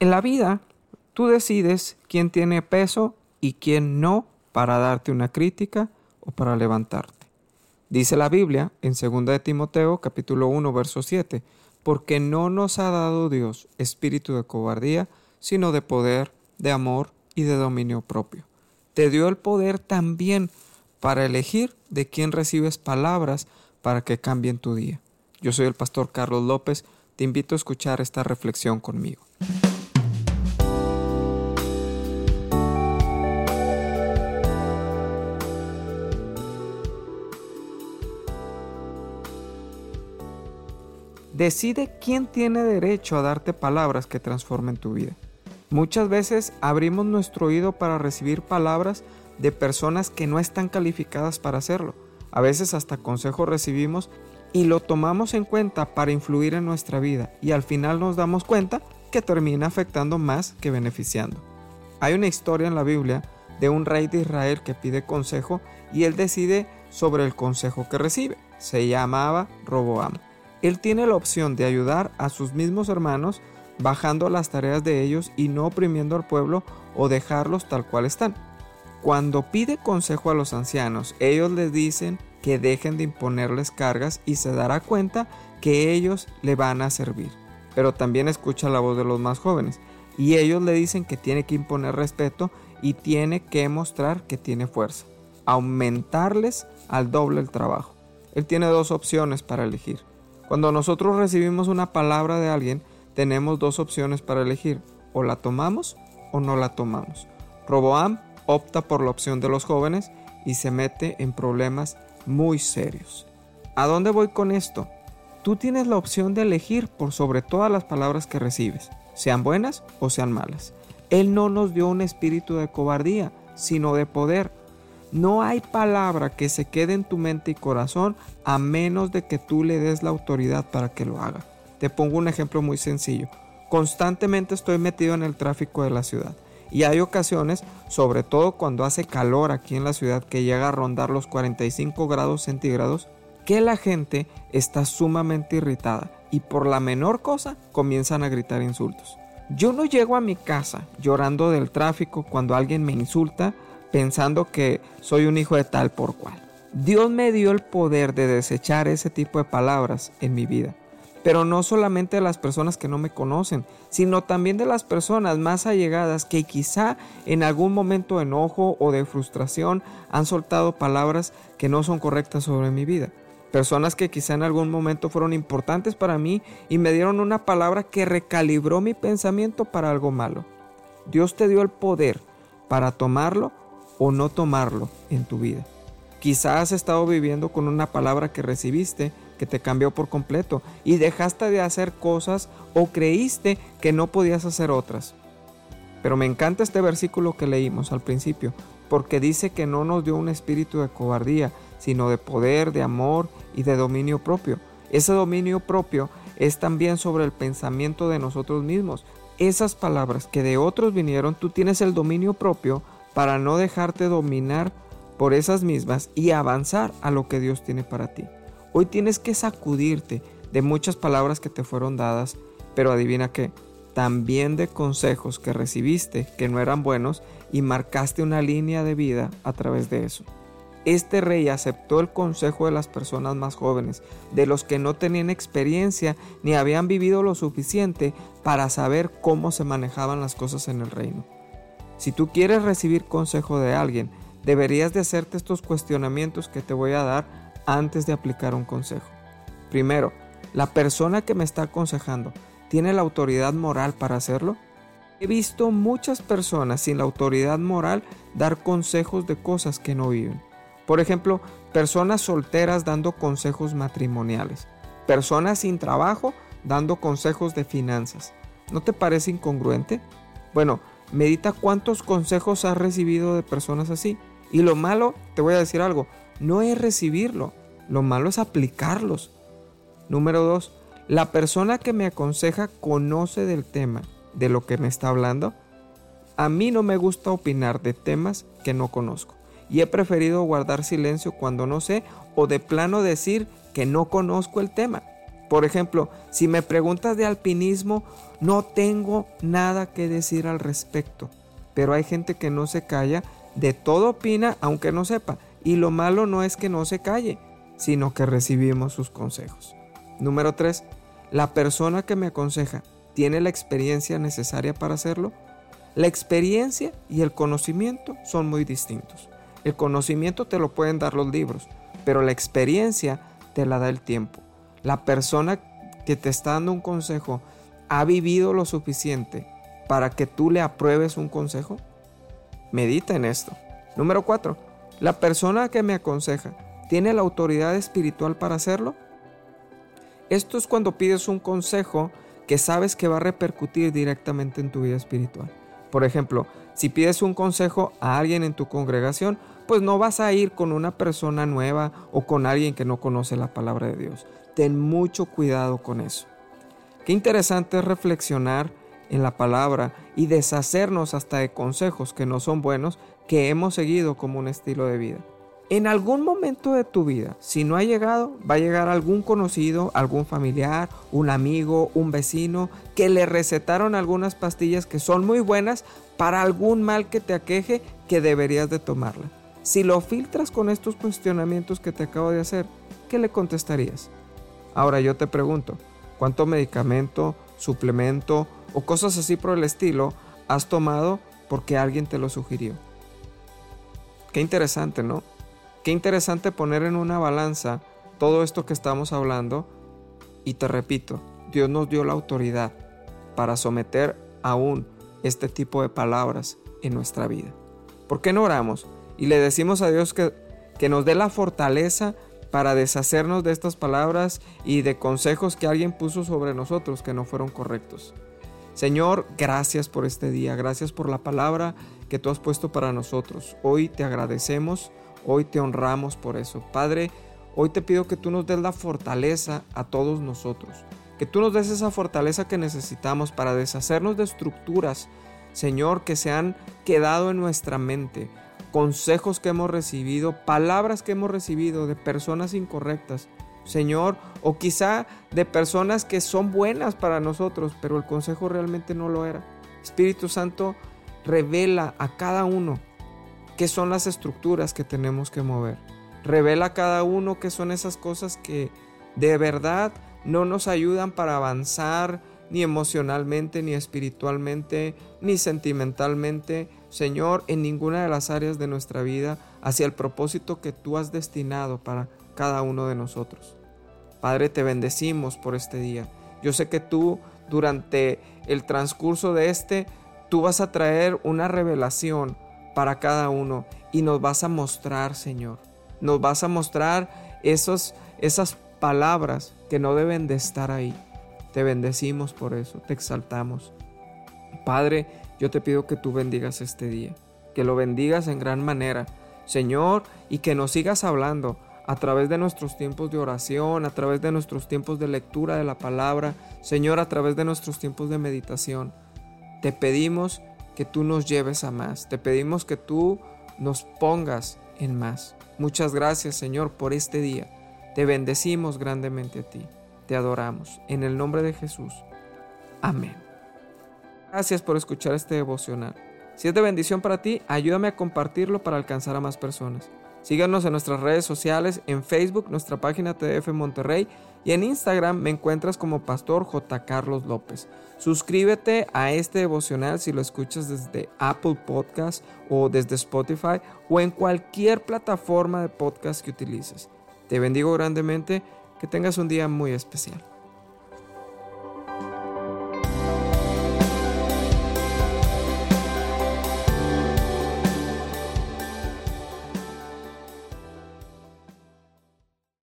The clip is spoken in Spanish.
En la vida, tú decides quién tiene peso y quién no para darte una crítica o para levantarte. Dice la Biblia en 2 de Timoteo capítulo 1 verso 7, porque no nos ha dado Dios espíritu de cobardía, sino de poder, de amor y de dominio propio. Te dio el poder también para elegir de quién recibes palabras para que cambien tu día. Yo soy el pastor Carlos López, te invito a escuchar esta reflexión conmigo. Decide quién tiene derecho a darte palabras que transformen tu vida. Muchas veces abrimos nuestro oído para recibir palabras de personas que no están calificadas para hacerlo. A veces hasta consejos recibimos y lo tomamos en cuenta para influir en nuestra vida y al final nos damos cuenta que termina afectando más que beneficiando. Hay una historia en la Biblia de un rey de Israel que pide consejo y él decide sobre el consejo que recibe. Se llamaba Roboam. Él tiene la opción de ayudar a sus mismos hermanos bajando las tareas de ellos y no oprimiendo al pueblo o dejarlos tal cual están. Cuando pide consejo a los ancianos, ellos les dicen que dejen de imponerles cargas y se dará cuenta que ellos le van a servir. Pero también escucha la voz de los más jóvenes y ellos le dicen que tiene que imponer respeto y tiene que mostrar que tiene fuerza, aumentarles al doble el trabajo. Él tiene dos opciones para elegir cuando nosotros recibimos una palabra de alguien, tenemos dos opciones para elegir, o la tomamos o no la tomamos. Roboam opta por la opción de los jóvenes y se mete en problemas muy serios. ¿A dónde voy con esto? Tú tienes la opción de elegir por sobre todas las palabras que recibes, sean buenas o sean malas. Él no nos dio un espíritu de cobardía, sino de poder, no hay palabra que se quede en tu mente y corazón a menos de que tú le des la autoridad para que lo haga. Te pongo un ejemplo muy sencillo. Constantemente estoy metido en el tráfico de la ciudad. Y hay ocasiones, sobre todo cuando hace calor aquí en la ciudad que llega a rondar los 45 grados centígrados, que la gente está sumamente irritada y por la menor cosa comienzan a gritar insultos. Yo no llego a mi casa llorando del tráfico cuando alguien me insulta pensando que soy un hijo de tal por cual. Dios me dio el poder de desechar ese tipo de palabras en mi vida. Pero no solamente de las personas que no me conocen, sino también de las personas más allegadas que quizá en algún momento de enojo o de frustración han soltado palabras que no son correctas sobre mi vida. Personas que quizá en algún momento fueron importantes para mí y me dieron una palabra que recalibró mi pensamiento para algo malo. Dios te dio el poder para tomarlo o no tomarlo en tu vida. Quizás has estado viviendo con una palabra que recibiste que te cambió por completo y dejaste de hacer cosas o creíste que no podías hacer otras. Pero me encanta este versículo que leímos al principio, porque dice que no nos dio un espíritu de cobardía, sino de poder, de amor y de dominio propio. Ese dominio propio es también sobre el pensamiento de nosotros mismos. Esas palabras que de otros vinieron, tú tienes el dominio propio para no dejarte dominar por esas mismas y avanzar a lo que Dios tiene para ti. Hoy tienes que sacudirte de muchas palabras que te fueron dadas, pero adivina qué, también de consejos que recibiste que no eran buenos y marcaste una línea de vida a través de eso. Este rey aceptó el consejo de las personas más jóvenes, de los que no tenían experiencia ni habían vivido lo suficiente para saber cómo se manejaban las cosas en el reino. Si tú quieres recibir consejo de alguien, deberías de hacerte estos cuestionamientos que te voy a dar antes de aplicar un consejo. Primero, ¿la persona que me está aconsejando tiene la autoridad moral para hacerlo? He visto muchas personas sin la autoridad moral dar consejos de cosas que no viven. Por ejemplo, personas solteras dando consejos matrimoniales, personas sin trabajo dando consejos de finanzas. ¿No te parece incongruente? Bueno, Medita cuántos consejos has recibido de personas así. Y lo malo, te voy a decir algo, no es recibirlo, lo malo es aplicarlos. Número dos, la persona que me aconseja conoce del tema de lo que me está hablando. A mí no me gusta opinar de temas que no conozco. Y he preferido guardar silencio cuando no sé o de plano decir que no conozco el tema. Por ejemplo, si me preguntas de alpinismo, no tengo nada que decir al respecto. Pero hay gente que no se calla, de todo opina aunque no sepa. Y lo malo no es que no se calle, sino que recibimos sus consejos. Número 3. La persona que me aconseja tiene la experiencia necesaria para hacerlo. La experiencia y el conocimiento son muy distintos. El conocimiento te lo pueden dar los libros, pero la experiencia te la da el tiempo. La persona que te está dando un consejo ha vivido lo suficiente para que tú le apruebes un consejo. Medita en esto. Número 4. La persona que me aconseja tiene la autoridad espiritual para hacerlo. Esto es cuando pides un consejo que sabes que va a repercutir directamente en tu vida espiritual. Por ejemplo, si pides un consejo a alguien en tu congregación, pues no vas a ir con una persona nueva o con alguien que no conoce la palabra de Dios. Ten mucho cuidado con eso. Qué interesante es reflexionar en la palabra y deshacernos hasta de consejos que no son buenos que hemos seguido como un estilo de vida. En algún momento de tu vida, si no ha llegado, va a llegar algún conocido, algún familiar, un amigo, un vecino, que le recetaron algunas pastillas que son muy buenas para algún mal que te aqueje que deberías de tomarla. Si lo filtras con estos cuestionamientos que te acabo de hacer, ¿qué le contestarías? Ahora yo te pregunto, ¿cuánto medicamento, suplemento o cosas así por el estilo has tomado porque alguien te lo sugirió? Qué interesante, ¿no? Qué interesante poner en una balanza todo esto que estamos hablando y te repito, Dios nos dio la autoridad para someter aún este tipo de palabras en nuestra vida. ¿Por qué no oramos y le decimos a Dios que, que nos dé la fortaleza para deshacernos de estas palabras y de consejos que alguien puso sobre nosotros que no fueron correctos? Señor, gracias por este día, gracias por la palabra que tú has puesto para nosotros. Hoy te agradecemos Hoy te honramos por eso. Padre, hoy te pido que tú nos des la fortaleza a todos nosotros. Que tú nos des esa fortaleza que necesitamos para deshacernos de estructuras, Señor, que se han quedado en nuestra mente. Consejos que hemos recibido, palabras que hemos recibido de personas incorrectas. Señor, o quizá de personas que son buenas para nosotros, pero el consejo realmente no lo era. Espíritu Santo, revela a cada uno qué son las estructuras que tenemos que mover. Revela a cada uno qué son esas cosas que de verdad no nos ayudan para avanzar ni emocionalmente, ni espiritualmente, ni sentimentalmente, Señor, en ninguna de las áreas de nuestra vida hacia el propósito que tú has destinado para cada uno de nosotros. Padre, te bendecimos por este día. Yo sé que tú, durante el transcurso de este, tú vas a traer una revelación para cada uno y nos vas a mostrar, Señor. Nos vas a mostrar esos, esas palabras que no deben de estar ahí. Te bendecimos por eso, te exaltamos. Padre, yo te pido que tú bendigas este día, que lo bendigas en gran manera, Señor, y que nos sigas hablando a través de nuestros tiempos de oración, a través de nuestros tiempos de lectura de la palabra, Señor, a través de nuestros tiempos de meditación. Te pedimos que tú nos lleves a más. Te pedimos que tú nos pongas en más. Muchas gracias Señor por este día. Te bendecimos grandemente a ti. Te adoramos. En el nombre de Jesús. Amén. Gracias por escuchar este devocional. Si es de bendición para ti, ayúdame a compartirlo para alcanzar a más personas. Síganos en nuestras redes sociales, en Facebook, nuestra página TDF Monterrey y en Instagram me encuentras como Pastor J. Carlos López. Suscríbete a este devocional si lo escuchas desde Apple Podcast o desde Spotify o en cualquier plataforma de podcast que utilices. Te bendigo grandemente, que tengas un día muy especial.